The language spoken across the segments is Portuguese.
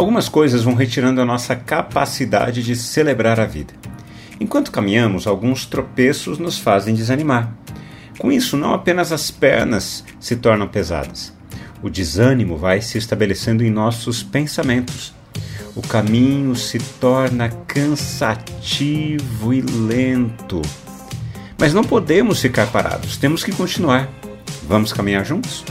Algumas coisas vão retirando a nossa capacidade de celebrar a vida. Enquanto caminhamos, alguns tropeços nos fazem desanimar. Com isso, não apenas as pernas se tornam pesadas. O desânimo vai se estabelecendo em nossos pensamentos. O caminho se torna cansativo e lento. Mas não podemos ficar parados, temos que continuar. Vamos caminhar juntos?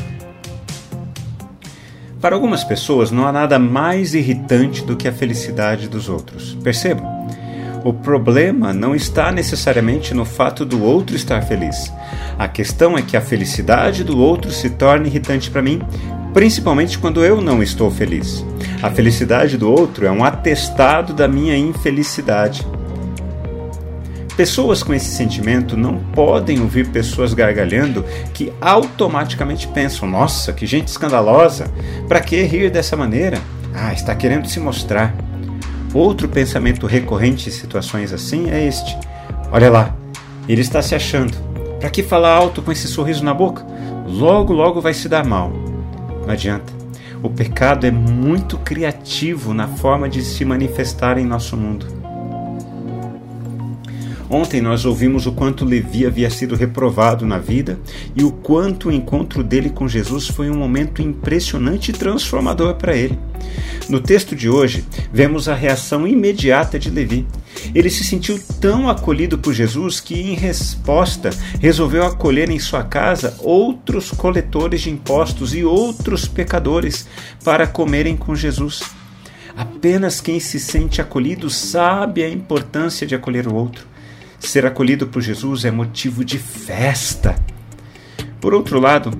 Para algumas pessoas, não há nada mais irritante do que a felicidade dos outros. Perceba? O problema não está necessariamente no fato do outro estar feliz. A questão é que a felicidade do outro se torna irritante para mim, principalmente quando eu não estou feliz. A felicidade do outro é um atestado da minha infelicidade. Pessoas com esse sentimento não podem ouvir pessoas gargalhando que automaticamente pensam: nossa, que gente escandalosa! Para que rir dessa maneira? Ah, está querendo se mostrar. Outro pensamento recorrente em situações assim é este: olha lá, ele está se achando. Para que falar alto com esse sorriso na boca? Logo, logo vai se dar mal. Não adianta. O pecado é muito criativo na forma de se manifestar em nosso mundo. Ontem nós ouvimos o quanto Levi havia sido reprovado na vida e o quanto o encontro dele com Jesus foi um momento impressionante e transformador para ele. No texto de hoje, vemos a reação imediata de Levi. Ele se sentiu tão acolhido por Jesus que, em resposta, resolveu acolher em sua casa outros coletores de impostos e outros pecadores para comerem com Jesus. Apenas quem se sente acolhido sabe a importância de acolher o outro. Ser acolhido por Jesus é motivo de festa. Por outro lado,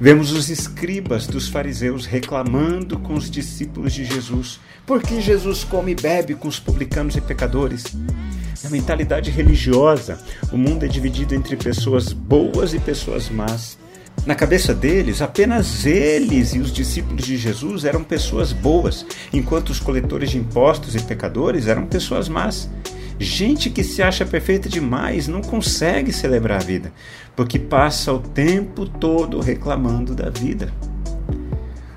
vemos os escribas dos fariseus reclamando com os discípulos de Jesus, porque Jesus come e bebe com os publicanos e pecadores. Na mentalidade religiosa, o mundo é dividido entre pessoas boas e pessoas más. Na cabeça deles, apenas eles e os discípulos de Jesus eram pessoas boas, enquanto os coletores de impostos e pecadores eram pessoas más. Gente que se acha perfeita demais não consegue celebrar a vida, porque passa o tempo todo reclamando da vida.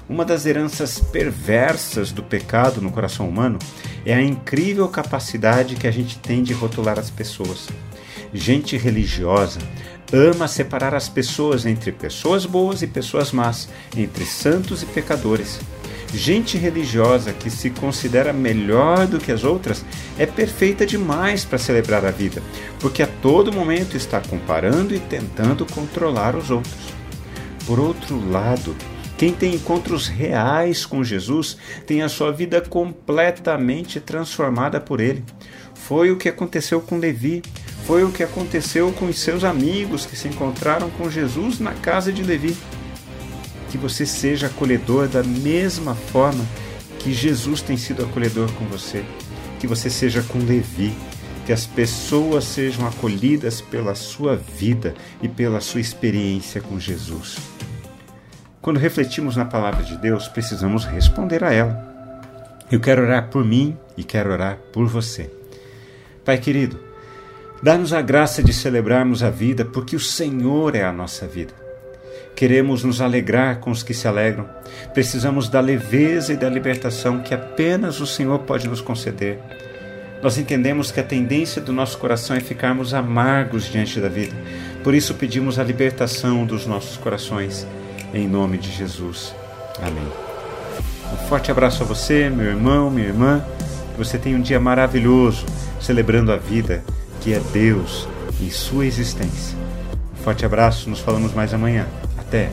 Uma das heranças perversas do pecado no coração humano é a incrível capacidade que a gente tem de rotular as pessoas. Gente religiosa ama separar as pessoas entre pessoas boas e pessoas más, entre santos e pecadores. Gente religiosa que se considera melhor do que as outras é perfeita demais para celebrar a vida, porque a todo momento está comparando e tentando controlar os outros. Por outro lado, quem tem encontros reais com Jesus tem a sua vida completamente transformada por ele. Foi o que aconteceu com Levi, foi o que aconteceu com os seus amigos que se encontraram com Jesus na casa de Levi que você seja acolhedor da mesma forma que Jesus tem sido acolhedor com você, que você seja com Levi, que as pessoas sejam acolhidas pela sua vida e pela sua experiência com Jesus. Quando refletimos na palavra de Deus, precisamos responder a ela. Eu quero orar por mim e quero orar por você. Pai querido, dá-nos a graça de celebrarmos a vida porque o Senhor é a nossa vida. Queremos nos alegrar com os que se alegram. Precisamos da leveza e da libertação que apenas o Senhor pode nos conceder. Nós entendemos que a tendência do nosso coração é ficarmos amargos diante da vida. Por isso pedimos a libertação dos nossos corações. Em nome de Jesus. Amém. Um forte abraço a você, meu irmão, minha irmã. Que você tenha um dia maravilhoso, celebrando a vida que é Deus em sua existência. Um forte abraço, nos falamos mais amanhã. 때